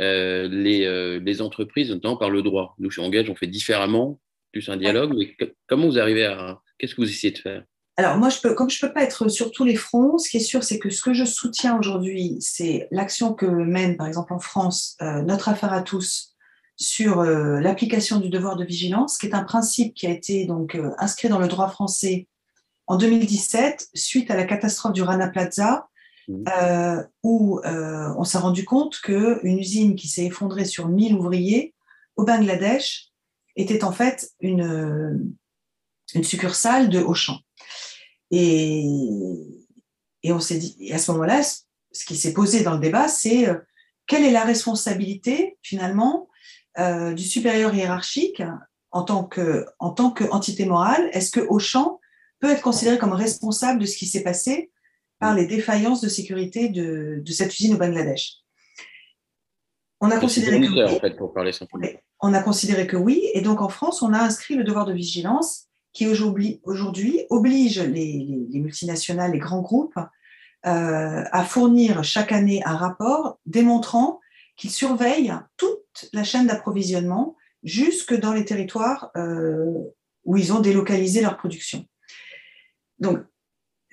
euh, les, les, entreprises, notamment par le droit. Nous, chez Engage, on fait différemment, plus un dialogue, mais comment vous arrivez à. Qu'est-ce que vous essayez de faire? Alors moi, je peux, comme je ne peux pas être sur tous les fronts, ce qui est sûr, c'est que ce que je soutiens aujourd'hui, c'est l'action que mène, par exemple en France, euh, notre affaire à tous sur euh, l'application du devoir de vigilance, qui est un principe qui a été donc inscrit dans le droit français en 2017 suite à la catastrophe du Rana Plaza Mmh. Euh, où euh, on s'est rendu compte qu'une usine qui s'est effondrée sur 1000 ouvriers au Bangladesh était en fait une, une succursale de Auchan. Et, et on s'est dit, et à ce moment-là, ce qui s'est posé dans le débat, c'est euh, quelle est la responsabilité finalement du supérieur hiérarchique en tant que en tant qu'entité morale? Est-ce que Auchan peut être considéré comme responsable de ce qui s'est passé par les défaillances de sécurité de, cette usine au Bangladesh. On a considéré que oui. En fait, pour parler simplement. On a considéré que oui, et donc en France, on a inscrit le devoir de vigilance qui aujourd'hui oblige les, multinationales, les grands groupes, euh, à fournir chaque année un rapport démontrant qu'ils surveillent toute la chaîne d'approvisionnement jusque dans les territoires euh, où ils ont délocalisé leur production. Donc,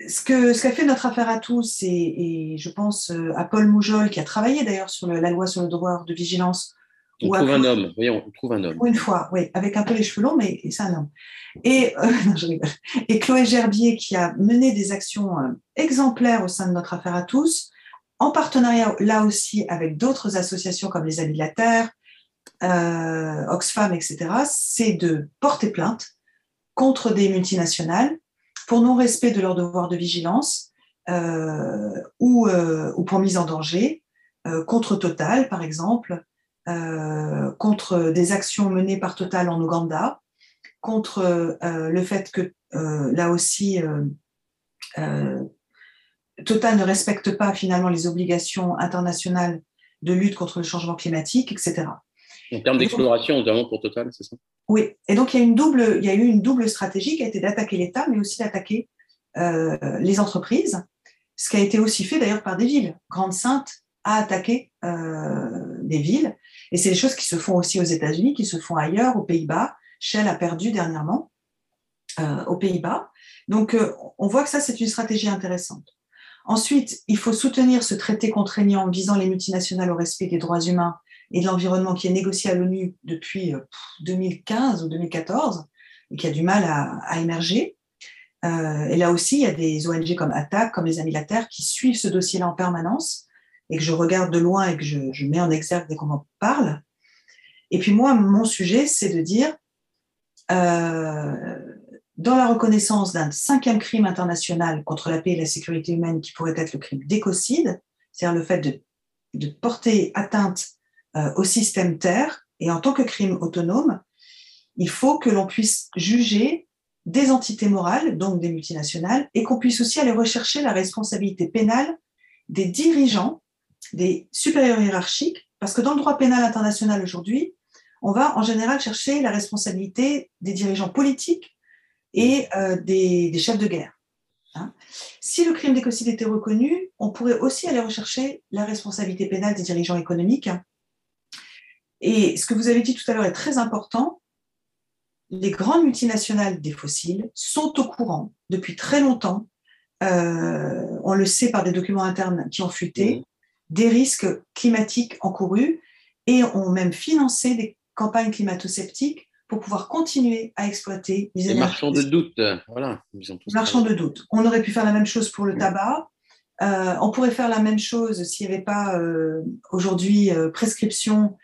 ce qu'a ce fait notre affaire à tous, et, je pense euh, à Paul Moujol, qui a travaillé d'ailleurs sur la loi sur le devoir de vigilance. On trouve un homme, voyons, on trouve un homme. Une fois, oui, avec un peu les cheveux longs, mais c'est un homme. Et, euh, et Chloé Gerbier, qui a mené des actions euh, exemplaires au sein de notre affaire à tous, en partenariat là aussi avec d'autres associations comme les Amis de la Terre, Oxfam, etc., c'est de porter plainte contre des multinationales pour non-respect de leur devoir de vigilance euh, ou, euh, ou, pour mise en danger, euh, contre Total, par exemple, contre des actions menées par Total en Ouganda, contre le fait que là aussi, Total ne respecte pas finalement les obligations internationales de lutte contre le changement climatique, etc. En termes d'exploration, notamment pour Total, c'est ça? Oui, et donc il y, a une double, il y a eu une double stratégie qui a été d'attaquer l'État, mais aussi d'attaquer euh, les entreprises, ce qui a été aussi fait d'ailleurs par des villes. Grande-Sainte a attaqué euh, des villes, et c'est des choses qui se font aussi aux États-Unis, qui se font ailleurs, aux Pays-Bas. Shell a perdu dernièrement euh, aux Pays-Bas. Donc on voit que ça, c'est une stratégie intéressante. Ensuite, il faut soutenir ce traité contraignant visant les multinationales au respect des droits humains et de l'environnement qui est négocié à l'ONU depuis 2015 euh, ou 2014 et qui a du mal à, émerger. Euh, et là aussi, il y a des ONG comme ATTAC, comme les Amis de la Terre, qui suivent ce dossier-là en permanence et que je regarde de loin et que je, mets en exergue dès qu'on en parle. Et puis moi, mon sujet, c'est de dire, euh, dans la reconnaissance d'un cinquième crime international contre la paix et la sécurité humaine qui pourrait être le crime d'écocide, c'est-à-dire le fait de porter atteinte euh, au système Terre et en tant que crime autonome, il faut que l'on puisse juger des entités morales, donc des multinationales, et qu'on puisse aussi aller rechercher la responsabilité pénale des dirigeants des supérieurs hiérarchiques, parce que dans le droit pénal international aujourd'hui, on va en général chercher la responsabilité des dirigeants politiques et euh, des, chefs de guerre. Hein. Si le crime d'écocide était reconnu, on pourrait aussi aller rechercher la responsabilité pénale des dirigeants économiques. Et ce que vous avez dit tout à l'heure est très important. Les grandes multinationales des fossiles sont au courant depuis très longtemps, euh, on le sait par des documents internes qui ont fuité, des risques climatiques encourus et ont même financé des campagne climato-sceptique pour pouvoir continuer à exploiter les, marchands de doute. Voilà, marchands de doute. On aurait pu faire la même chose pour le tabac. Euh, on pourrait faire la même chose s'il n'y avait pas euh, aujourd'hui euh, prescription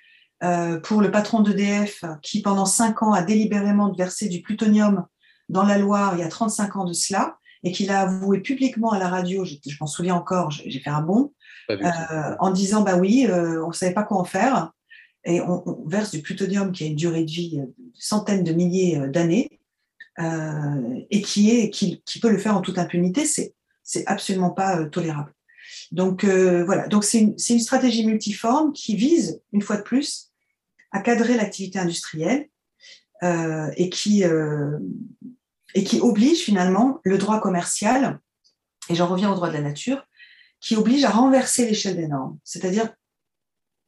pour le patron d'EDF qui, pendant cinq ans, a délibérément versé du plutonium dans la Loire il y a 35 ans de cela et qu'il a avoué publiquement à la radio, je, m'en souviens encore, j'ai fait un bon, en disant bah oui, on ne savait pas quoi en faire et on, verse du plutonium qui a une durée de vie de centaines de milliers euh, d'années euh, et qui, est, qui, peut le faire en toute impunité, c'est, c'est absolument pas euh, tolérable. Donc voilà, donc c'est une, une, stratégie multiforme qui vise, une fois de plus, à cadrer l'activité industrielle et, qui, et qui oblige finalement le droit commercial, et j'en reviens au droit de la nature, qui oblige à renverser l'échelle des normes. C'est-à-dire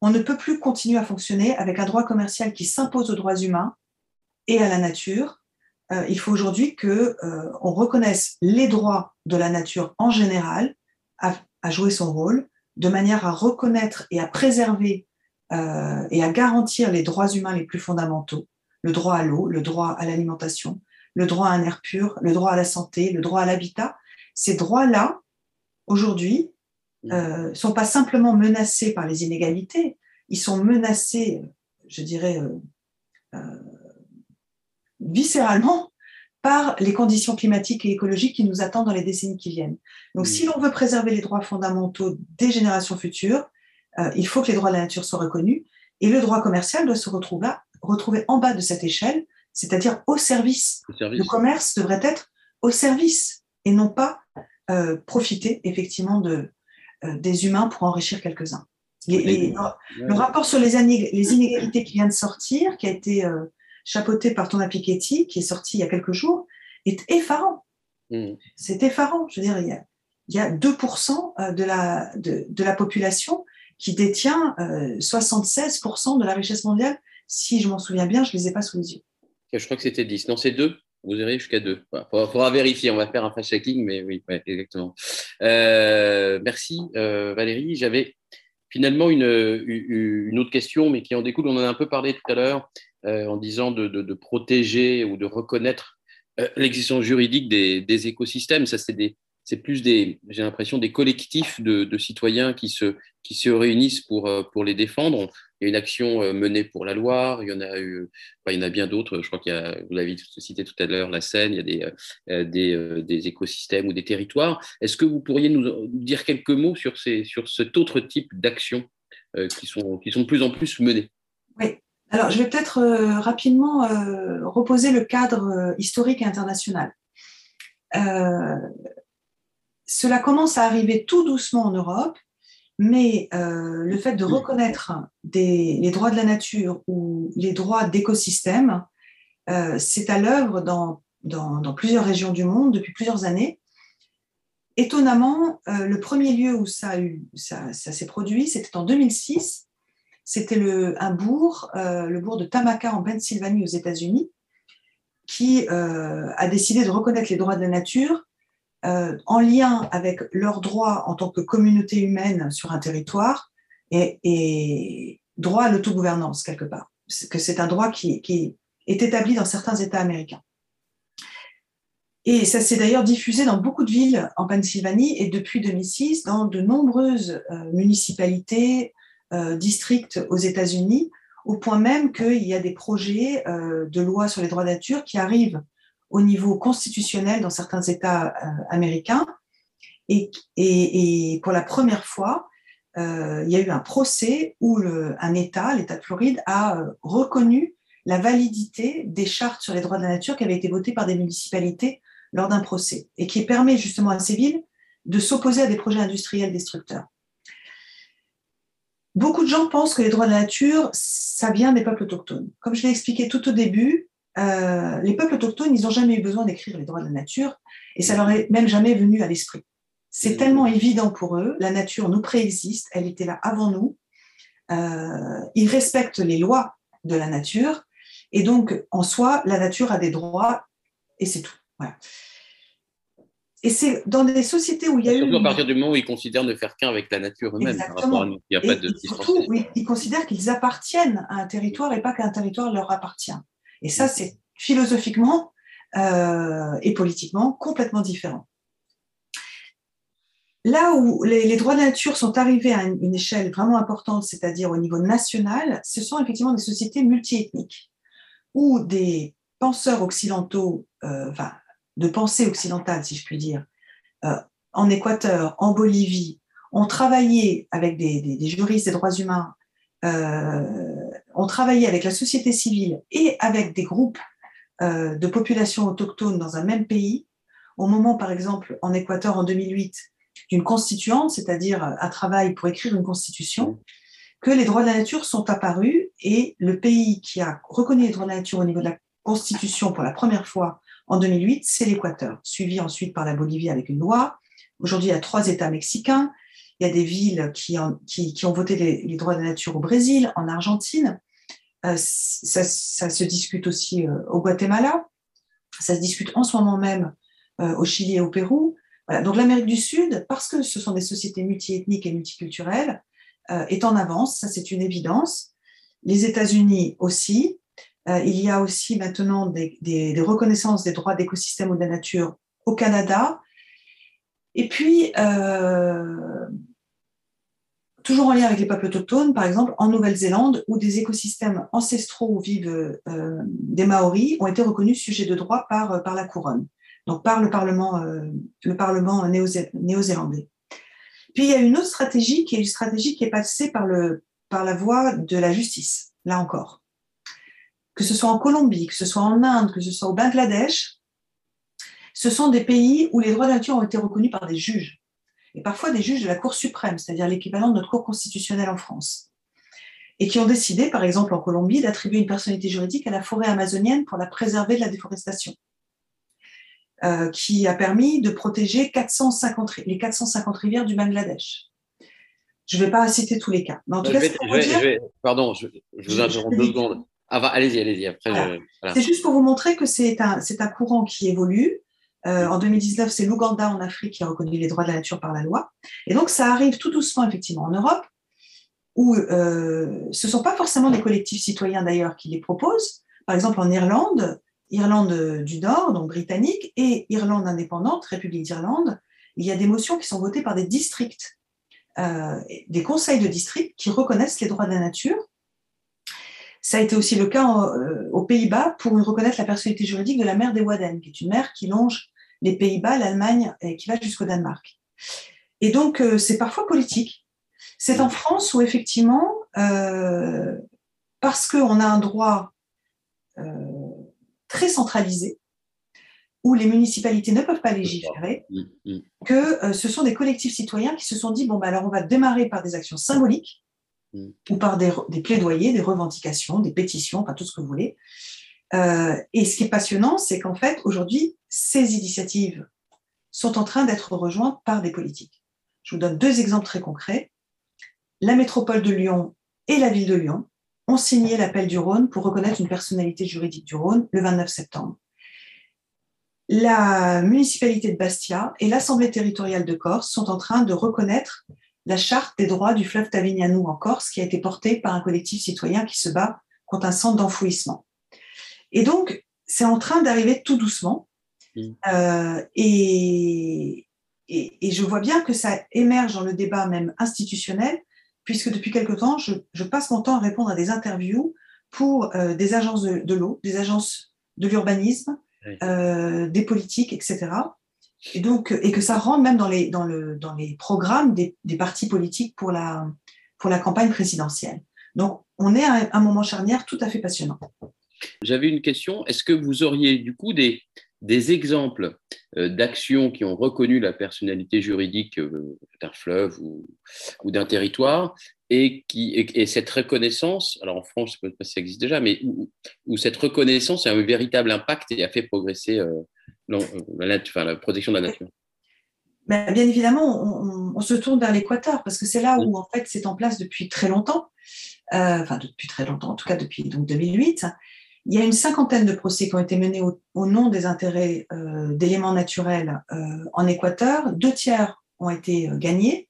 on ne peut plus continuer à fonctionner avec un droit commercial qui s'impose aux droits humains et à la nature. Euh, il faut aujourd'hui qu'on euh, reconnaisse les droits de la nature en général à, jouer son rôle, de manière à reconnaître et à préserver euh, et à garantir les droits humains les plus fondamentaux, le droit à l'eau, le droit à l'alimentation, le droit à un air pur, le droit à la santé, le droit à l'habitat. Ces droits-là, aujourd'hui, ne mmh. sont pas simplement menacés par les inégalités, ils sont menacés, je dirais, euh, euh, viscéralement par les conditions climatiques et écologiques qui nous attendent dans les décennies qui viennent. Donc, mmh. si l'on veut préserver les droits fondamentaux des générations futures, euh, il faut que les droits de la nature soient reconnus et le droit commercial doit se retrouver, retrouver en bas de cette échelle, c'est-à-dire au service. Le commerce devrait être au service et non pas profiter effectivement de, euh, des humains pour enrichir quelques-uns. le rapport sur les, inégalités qui vient de sortir, qui a été euh, chapeauté par Thomas Piketty, qui est sorti il y a quelques jours, est effarant. Mm. C'est effarant. Je veux dire, il y a, 2% euh, de la, de, la population qui détient 76% de la richesse mondiale. Si je m'en souviens bien, je ne les ai pas sous les yeux. Je crois que c'était 10. Non, c'est 2 vous irez jusqu'à deux. Il faudra, vérifier, on va faire un fact-checking, mais oui, exactement. Euh, merci euh, Valérie. J'avais finalement une, autre question, mais qui en découle. On en a un peu parlé tout à l'heure euh, en disant de, protéger ou de reconnaître l'existence juridique des, écosystèmes. Ça, c'est plus des, j'ai l'impression, des collectifs de, citoyens qui se, qui se réunissent pour, pour les défendre. Il y a une action euh, menée pour la Loire, il y en a, eu, il y en a bien d'autres. Je crois qu'il a, vous l'avez cité tout à l'heure, la Seine, il y a des, euh, des, euh, des, écosystèmes ou des territoires. Est-ce que vous pourriez nous dire quelques mots sur, ces, sur cet autre type d'actions qui, sont, qui sont de plus en plus menées? Oui. Alors, je vais peut-être rapidement reposer le cadre historique et international. cela commence à arriver tout doucement en Europe mais euh, le fait de reconnaître les droits de la nature ou les droits d'écosystèmes, euh, c'est à l'œuvre dans, plusieurs régions du monde depuis plusieurs années. Étonnamment, euh, le premier lieu où ça, s'est produit, c'était en 2006. C'était un bourg, le bourg de Tamaka en Pennsylvanie aux États-Unis, qui a décidé de reconnaître les droits de la nature euh, en lien avec leurs droits en tant que communauté humaine sur un territoire et, droit à l'autogouvernance quelque part, que c'est un droit qui, est établi dans certains États américains. Et ça s'est d'ailleurs diffusé dans beaucoup de villes en Pennsylvanie et depuis 2006 dans de nombreuses euh, municipalités, euh, districts aux États-Unis, au point même qu'il y a des projets de loi sur les droits de nature qui arrivent au niveau constitutionnel dans certains États euh, américains. Et, pour la première fois, euh, il y a eu un procès où un État, l'État de Floride, a euh, reconnu la validité des chartes sur les droits de la nature qui avaient été votées par des municipalités lors d'un procès et qui permet justement à ces villes de s'opposer à des projets industriels destructeurs. beaucoup de gens pensent que les droits de la nature, ça vient des peuples autochtones. Comme je l'ai expliqué tout au début, euh, les peuples autochtones, ils n'ont jamais eu besoin d'écrire les droits de la nature et ça leur est même jamais venu à l'esprit. C'est mmh. tellement évident pour eux, la nature nous préexiste, elle était là avant nous. Euh, ils respectent les lois de la nature et donc en soi, la nature a des droits et c'est tout. Et c'est dans des sociétés où il y a surtout eu. à partir du moment où ils considèrent ne faire qu'un avec la nature eux-mêmes. Il n'y a pas de surtout, ils considèrent qu'ils appartiennent à un territoire et pas qu'un territoire leur appartient. Et ça, c'est philosophiquement euh, et politiquement complètement différent. Là où les, droits de la nature sont arrivés à une, échelle vraiment importante, c'est-à-dire au niveau national, ce sont effectivement des sociétés multiethniques où des penseurs occidentaux, euh, enfin, de pensée occidentale, si je puis dire, euh, en Équateur, en Bolivie, ont travaillé avec des, juristes des droits humains, ont travaillé avec la société civile et avec des groupes euh, de populations autochtones dans un même pays, au moment, par exemple, en Équateur en 2008, d'une constituante, c'est-à-dire un travail pour écrire une constitution, que les droits de la nature sont apparus et le pays qui a reconnu les droits de la nature au niveau de la constitution pour la première fois en 2008, c'est l'Équateur, suivi ensuite par la Bolivie avec une loi. Aujourd'hui, il y a trois États mexicains. Il y a des villes qui, qui, ont voté les, droits de la nature au Brésil, en Argentine. Euh, ça, se discute aussi euh, au Guatemala, ça se discute en ce moment même euh, au Chili et au Pérou. Donc l'Amérique du Sud, parce que ce sont des sociétés multiethniques et multiculturelles, est en avance, ça c'est une évidence. Les États-Unis aussi. il y a aussi maintenant des, reconnaissances des droits d'écosystème ou de la nature au Canada. Et puis, toujours en lien avec les peuples autochtones, par exemple en Nouvelle-Zélande, où des écosystèmes ancestraux où vivent euh, des Maoris ont été reconnus sujets de droit par, euh, par la couronne, donc par le Parlement, euh, le Parlement néo-zélandais. Puis il y a une autre stratégie qui est une stratégie qui est passée par, le, par la voie de la justice, là encore. Que ce soit en Colombie, que ce soit en Inde, que ce soit au Bangladesh, ce sont des pays où les droits de nature ont été reconnus par des juges et parfois des juges de la Cour suprême, c'est-à-dire l'équivalent de notre Cour constitutionnelle en France, et qui ont décidé, par exemple en Colombie, d'attribuer une personnalité juridique à la forêt amazonienne pour la préserver de la déforestation, euh, qui a permis de protéger 450, les 450 rivières du Bangladesh. Je ne vais pas citer tous les cas. Mais en tout cas, pardon, je, vous interromps deux secondes. Ah, allez-y, allez-y. C'est juste pour vous montrer que c'est un, un courant qui évolue, euh, en 2019, c'est l'Ouganda en Afrique qui a reconnu les droits de la nature par la loi. Et donc, ça arrive tout doucement, effectivement, en Europe, où euh, ce ne sont pas forcément des collectifs citoyens, d'ailleurs, qui les proposent. Par exemple, en Irlande, Irlande du Nord, donc britannique, et Irlande indépendante, République d'Irlande, il y a des motions qui sont votées par des districts, euh, des conseils de districts qui reconnaissent les droits de la nature. Ça a été aussi le cas aux Pays-Bas pour reconnaître la personnalité juridique de la mer des Wadden, qui est une mer qui longe les Pays-Bas, l'Allemagne, et qui va jusqu'au Danemark. Et donc, euh, c'est parfois politique. C'est en France où, effectivement, euh, parce qu'on a un droit euh, très centralisé, où les municipalités ne peuvent pas légiférer, mm, mm. que ce sont des collectifs citoyens qui se sont dit, bon, bah, alors on va démarrer par des actions symboliques, ou par des, des, plaidoyers, des revendications, des pétitions, enfin tout ce que vous voulez, euh, et ce qui est passionnant, c'est qu'en fait, aujourd'hui, ces initiatives sont en train d'être rejointes par des politiques. Je vous donne deux exemples très concrets. La métropole de Lyon et la ville de Lyon ont signé l'appel du Rhône pour reconnaître une personnalité juridique du Rhône le 29 septembre. La municipalité de Bastia et l'Assemblée territoriale de Corse sont en train de reconnaître la charte des droits du fleuve Tavignano en Corse qui a été portée par un collectif citoyen qui se bat contre un centre d'enfouissement. Et donc, c'est en train d'arriver tout doucement. Euh, et, et, je vois bien que ça émerge dans le débat même institutionnel, puisque depuis quelque temps, je, passe mon temps à répondre à des interviews pour euh, des agences de, l'eau, des agences de l'urbanisme, euh, des politiques, etc. Et, donc, et que ça rentre même dans les, dans le, dans les programmes des, des partis politiques pour la, pour la campagne présidentielle. Donc, on est à un moment charnière tout à fait passionnant. J'avais une question. Est-ce que vous auriez du coup des, des exemples euh, d'actions qui ont reconnu la personnalité juridique euh, d'un fleuve ou, ou d'un territoire et, qui, et, cette reconnaissance, alors en France, je ne sais pas si ça existe déjà, mais où, cette reconnaissance a un véritable impact et a fait progresser euh, la, la, protection de la nature Bien évidemment, on, se tourne vers l'équateur parce que c'est là où en fait c'est en place depuis très longtemps, euh, enfin depuis très longtemps, en tout cas depuis donc, 2008. Il y a une cinquantaine de procès qui ont été menés au, nom des intérêts euh, d'éléments naturels en Équateur. Deux tiers ont été gagnés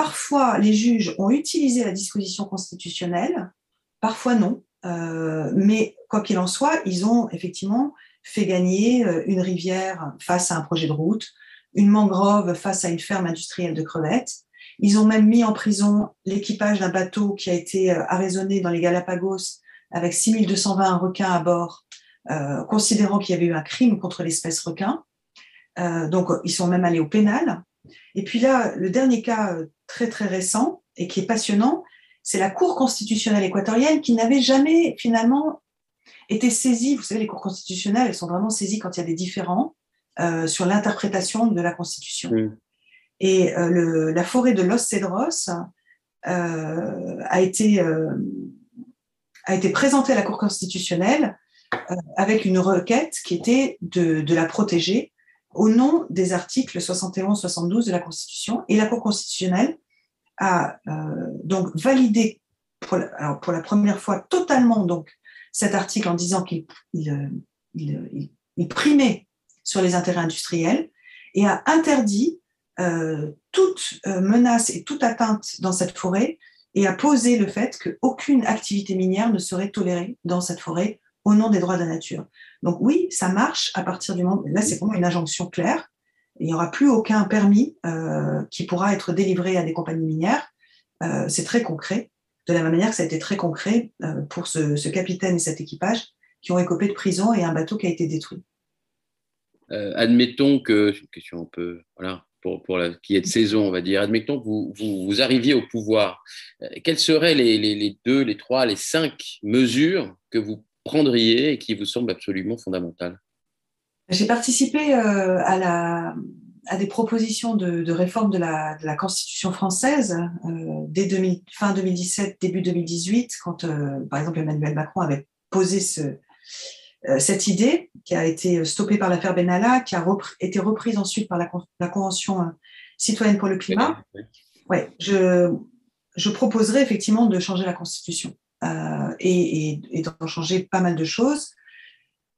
Parfois, les juges ont utilisé la disposition constitutionnelle, parfois non. Euh, mais quoi qu'il en soit, ils ont effectivement fait gagner euh, une rivière face à un projet de route, une mangrove face à une ferme industrielle de crevettes. Ils ont même mis en prison l'équipage d'un bateau qui a été euh, arraisonné dans les Galapagos avec 6220 requins à bord, considérant qu'il y avait eu un crime contre l'espèce requin. donc, ils sont même allés au pénal. Et puis là, le dernier cas euh, très très récent et qui est passionnant, c'est la Cour constitutionnelle équatorienne qui n'avait jamais finalement été saisie. Vous savez, les cours constitutionnelles, elles sont vraiment saisies quand il y a des différends euh, sur l'interprétation de la Constitution. Et euh, la forêt de Los Cedros a, été, a été présentée à la Cour constitutionnelle avec une requête qui était de, de la protéger au nom des articles 71-72 de la Constitution. Et la Cour constitutionnelle a euh, donc validé pour la, pour la, première fois totalement donc, cet article en disant qu'il il, il, primait sur les intérêts industriels et a interdit euh, toute euh, menace et toute atteinte dans cette forêt et a posé le fait qu'aucune activité minière ne serait tolérée dans cette forêt au nom des droits de la nature. Donc oui, ça marche à partir du moment, là c'est vraiment une injonction claire, il n'y aura plus aucun permis euh, qui pourra être délivré à des compagnies minières. Euh, c'est très concret, de la même manière que ça a été très concret euh, pour ce, capitaine et cet équipage qui ont écopé de prison et un bateau qui a été détruit. admettons que, c'est une question un peu, voilà, pour, pour la, qui est de saison, on va dire, admettons que vous, vous, arriviez au pouvoir. quelles seraient les, les, les, deux, les trois, les cinq mesures que vous prendriez et qui vous semble absolument fondamental J'ai participé euh, à, la, à, des propositions de, réforme de la, Constitution française euh, dès fin 2017, début 2018, quand, euh, par exemple, Emmanuel Macron avait posé ce, cette idée, qui a été stoppée par l'affaire Benalla, qui a été reprise ensuite par la, Convention citoyenne pour le climat. Ouais, je, je proposerais effectivement de changer la Constitution. Euh, et, d'en changer pas mal de choses,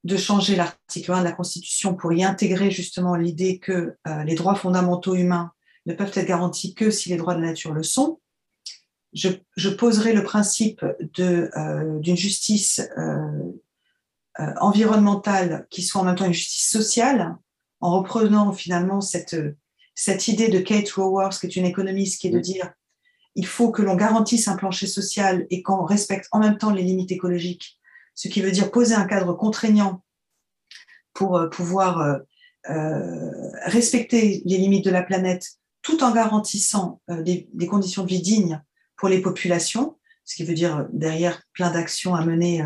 de changer l'article 1 de la Constitution pour y intégrer justement l'idée que euh, les droits fondamentaux humains ne peuvent être garantis que si les droits de la nature le sont. Je, je poserai le principe euh, d'une justice environnementale qui soit en même temps une justice sociale, en reprenant finalement cette, cette idée de Kate Raworth, qui est une économiste, qui est de dire il faut que l'on garantisse un plancher social et qu'on respecte en même temps les limites écologiques, ce qui veut dire poser un cadre contraignant pour euh, pouvoir euh, euh, respecter les limites de la planète tout en garantissant des, conditions de vie dignes pour les populations, ce qui veut dire derrière plein d'actions à mener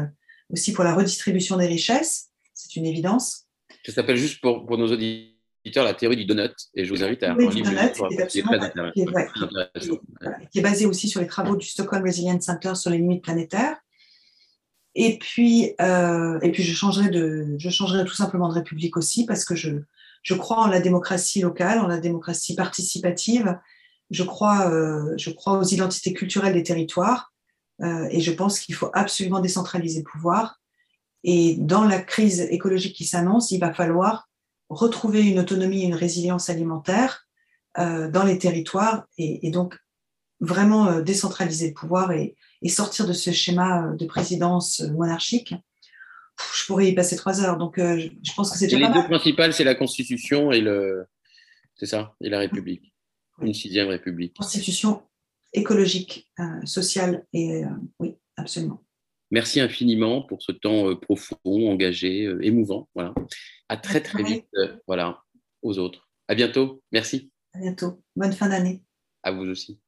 aussi pour la redistribution des richesses, c'est une évidence. Ça s'appelle juste pour, pour nos auditeurs la théorie du donut, et je vous invite à lire qui, est, basé aussi sur les travaux du Stockholm Resilience Center sur les limites planétaires. Et puis, euh, et puis je, changerai de, je changerai tout simplement de république aussi parce que je, je crois en la démocratie locale, en la démocratie participative. Je crois, euh, je crois aux identités culturelles des territoires euh, et je pense qu'il faut absolument décentraliser le pouvoir. Et dans la crise écologique qui s'annonce, il va falloir retrouver une autonomie et une résilience alimentaire euh, dans les territoires et, donc vraiment euh, décentraliser le pouvoir et, sortir de ce schéma euh, de présidence monarchique. je pourrais y passer trois heures, donc je, pense que c'est déjà Les deux principales, c'est la Constitution et le, c'est ça, et la République, une sixième République. Constitution écologique, sociale et oui, absolument. Merci infiniment pour ce temps profond, engagé, émouvant. Voilà. À très très vite, euh, voilà, aux autres. À bientôt. Merci. À bientôt. Bonne fin d'année. À vous aussi.